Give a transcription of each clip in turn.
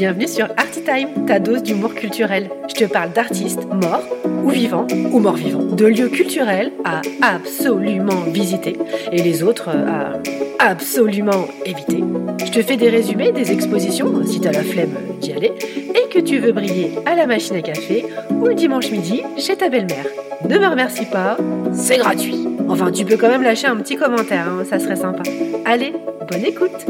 Bienvenue sur Arty Time, ta dose d'humour culturel. Je te parle d'artistes morts ou vivants ou morts vivants, de lieux culturels à absolument visiter et les autres à absolument éviter. Je te fais des résumés des expositions si t'as la flemme d'y aller et que tu veux briller à la machine à café ou le dimanche midi chez ta belle-mère. Ne me remercie pas, c'est gratuit. Enfin, tu peux quand même lâcher un petit commentaire, hein, ça serait sympa. Allez, bonne écoute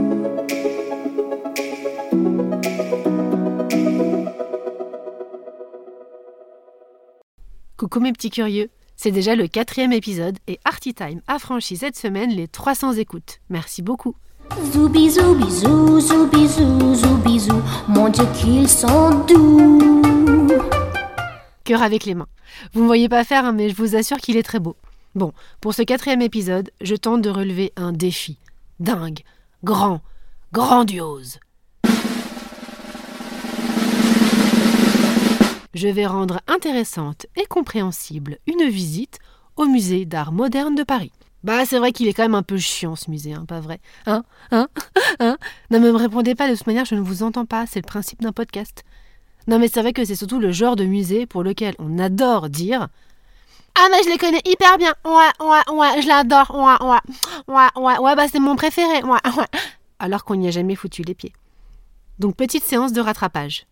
Coucou mes petits curieux, c'est déjà le quatrième épisode et Arty Time a franchi cette semaine les 300 écoutes. Merci beaucoup. Mon Dieu qu'ils sont doux. Cœur avec les mains. Vous ne voyez pas faire, hein, mais je vous assure qu'il est très beau. Bon, pour ce quatrième épisode, je tente de relever un défi. Dingue, grand, grandiose. Je vais rendre intéressante et compréhensible une visite au musée d'art moderne de Paris. Bah, c'est vrai qu'il est quand même un peu chiant ce musée, hein, pas vrai Hein? Hein? Hein? Non, mais me répondez pas de toute manière, je ne vous entends pas, c'est le principe d'un podcast. Non, mais c'est vrai que c'est surtout le genre de musée pour lequel on adore dire Ah, mais je les connais hyper bien, ouais, ouais, ouais, je l'adore, ouais, ouais, ouais, ouais, ouais, bah c'est mon préféré, ouais, ouais. Alors qu'on n'y a jamais foutu les pieds. Donc, petite séance de rattrapage.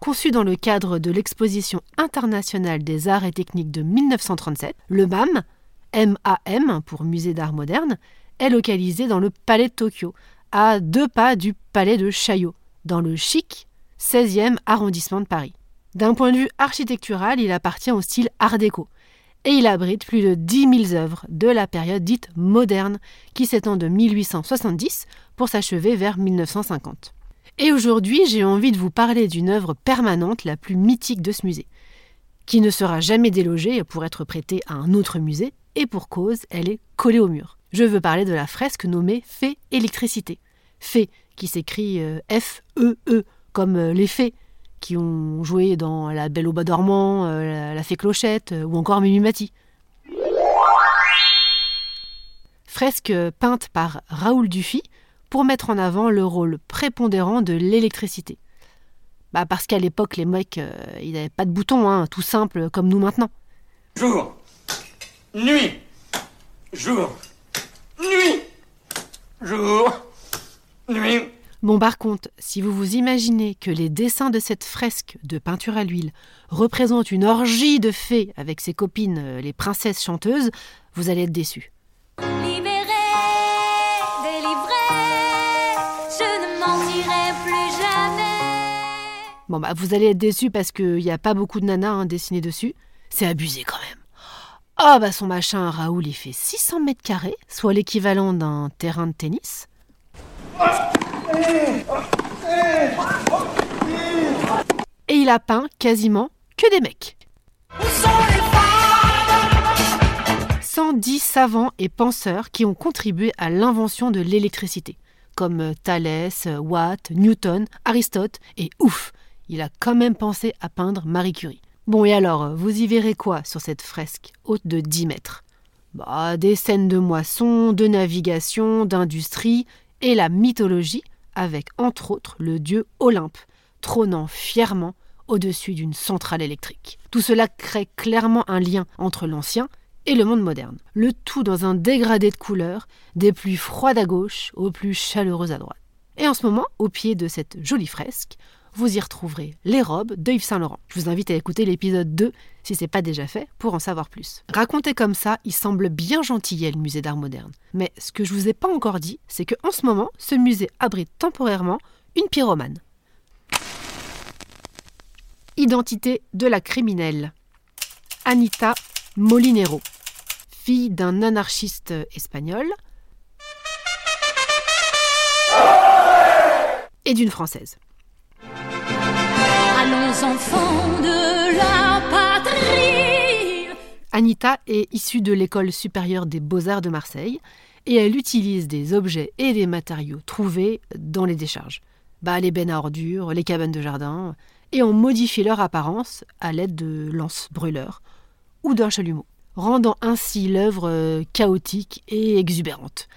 Conçu dans le cadre de l'exposition internationale des arts et techniques de 1937, le MAM, MAM pour Musée d'art moderne, est localisé dans le Palais de Tokyo, à deux pas du Palais de Chaillot, dans le chic 16e arrondissement de Paris. D'un point de vue architectural, il appartient au style Art déco, et il abrite plus de 10 000 œuvres de la période dite moderne, qui s'étend de 1870 pour s'achever vers 1950. Et aujourd'hui, j'ai envie de vous parler d'une œuvre permanente la plus mythique de ce musée, qui ne sera jamais délogée pour être prêtée à un autre musée, et pour cause, elle est collée au mur. Je veux parler de la fresque nommée Fée électricité. Fée qui s'écrit euh, F-E-E, comme euh, les fées qui ont joué dans La Belle au Bas dormant, euh, La Fée Clochette ou encore Mimimati. Fresque peinte par Raoul Dufy, pour mettre en avant le rôle prépondérant de l'électricité. Bah parce qu'à l'époque, les mecs, euh, ils n'avaient pas de bouton, hein, tout simple comme nous maintenant. Jour, nuit, jour, nuit, jour, nuit. Bon, par contre, si vous vous imaginez que les dessins de cette fresque de peinture à l'huile représentent une orgie de fées avec ses copines, euh, les princesses chanteuses, vous allez être déçus. Bon, bah, vous allez être déçus parce qu'il n'y a pas beaucoup de nanas hein, dessinées dessus. C'est abusé quand même. Oh, bah, son machin, Raoul, il fait 600 mètres carrés, soit l'équivalent d'un terrain de tennis. Et il a peint quasiment que des mecs. 110 savants et penseurs qui ont contribué à l'invention de l'électricité, comme Thalès, Watt, Newton, Aristote et ouf, il a quand même pensé à peindre Marie Curie. Bon, et alors, vous y verrez quoi sur cette fresque haute de 10 mètres? Bah, Des scènes de moisson, de navigation, d'industrie et la mythologie, avec entre autres le dieu Olympe, trônant fièrement au-dessus d'une centrale électrique. Tout cela crée clairement un lien entre l'ancien et le monde moderne. Le tout dans un dégradé de couleurs, des plus froides à gauche aux plus chaleureuses à droite. Et en ce moment, au pied de cette jolie fresque, vous y retrouverez les robes de Yves Saint Laurent. Je vous invite à écouter l'épisode 2 si ce n'est pas déjà fait pour en savoir plus. Raconté comme ça, il semble bien gentil le musée d'art moderne. Mais ce que je vous ai pas encore dit, c'est qu'en ce moment, ce musée abrite temporairement une pyromane. Identité de la criminelle. Anita Molinero, fille d'un anarchiste espagnol et d'une française enfants de la patrie. Anita est issue de l'école supérieure des beaux-arts de Marseille et elle utilise des objets et des matériaux trouvés dans les décharges. Bah, les bennes à ordures, les cabanes de jardin, et on modifie leur apparence à l'aide de lances brûleurs ou d'un chalumeau, rendant ainsi l'œuvre euh, chaotique et exubérante.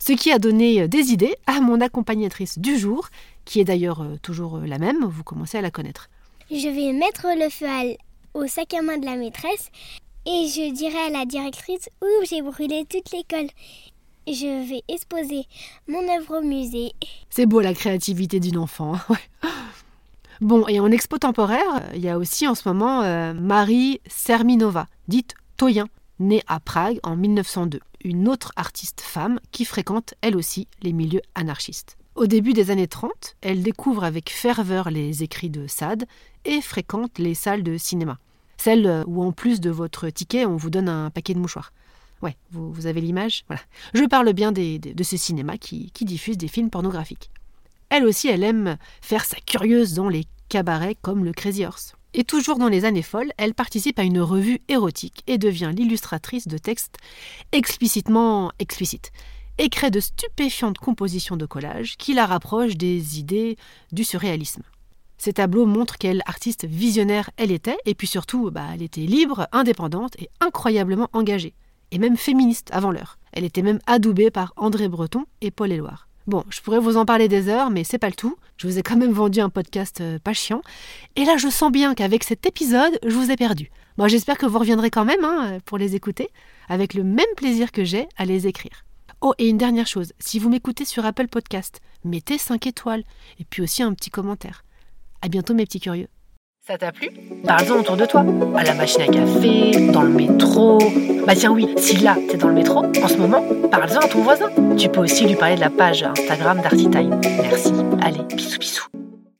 Ce qui a donné des idées à mon accompagnatrice du jour, qui est d'ailleurs euh, toujours euh, la même, vous commencez à la connaître. Je vais mettre le feu au sac à main de la maîtresse et je dirai à la directrice où j'ai brûlé toute l'école. Je vais exposer mon œuvre au musée. C'est beau la créativité d'une enfant. hein. Bon, et en expo temporaire, il y a aussi en ce moment euh, Marie Serminova, dite Toyin, née à Prague en 1902, une autre artiste femme qui fréquente elle aussi les milieux anarchistes. Au début des années 30, elle découvre avec ferveur les écrits de Sade et fréquente les salles de cinéma. Celles où en plus de votre ticket, on vous donne un paquet de mouchoirs. Ouais, vous, avez l'image? Voilà. Je parle bien de ces cinémas qui, qui diffusent des films pornographiques. Elle aussi, elle aime faire sa curieuse dans les cabarets comme le Crazy Horse. Et toujours dans les années folles, elle participe à une revue érotique et devient l'illustratrice de textes explicitement explicites et crée de stupéfiantes compositions de collages qui la rapprochent des idées du surréalisme. Ces tableaux montrent quelle artiste visionnaire elle était, et puis surtout, bah, elle était libre, indépendante et incroyablement engagée, et même féministe avant l'heure. Elle était même adoubée par André Breton et Paul Éluard. Bon, je pourrais vous en parler des heures, mais c'est pas le tout. Je vous ai quand même vendu un podcast euh, pas chiant. Et là, je sens bien qu'avec cet épisode, je vous ai perdu. Moi, j'espère que vous reviendrez quand même hein, pour les écouter, avec le même plaisir que j'ai à les écrire. Oh, et une dernière chose, si vous m'écoutez sur Apple Podcast, mettez 5 étoiles, et puis aussi un petit commentaire. À bientôt mes petits curieux. Ça t'a plu? Parle-en autour de toi. À la machine à café, dans le métro. Bah tiens oui, si là t'es dans le métro, en ce moment, parle-en à ton voisin. Tu peux aussi lui parler de la page Instagram d'Artitime. Merci. Allez, bisous bisous.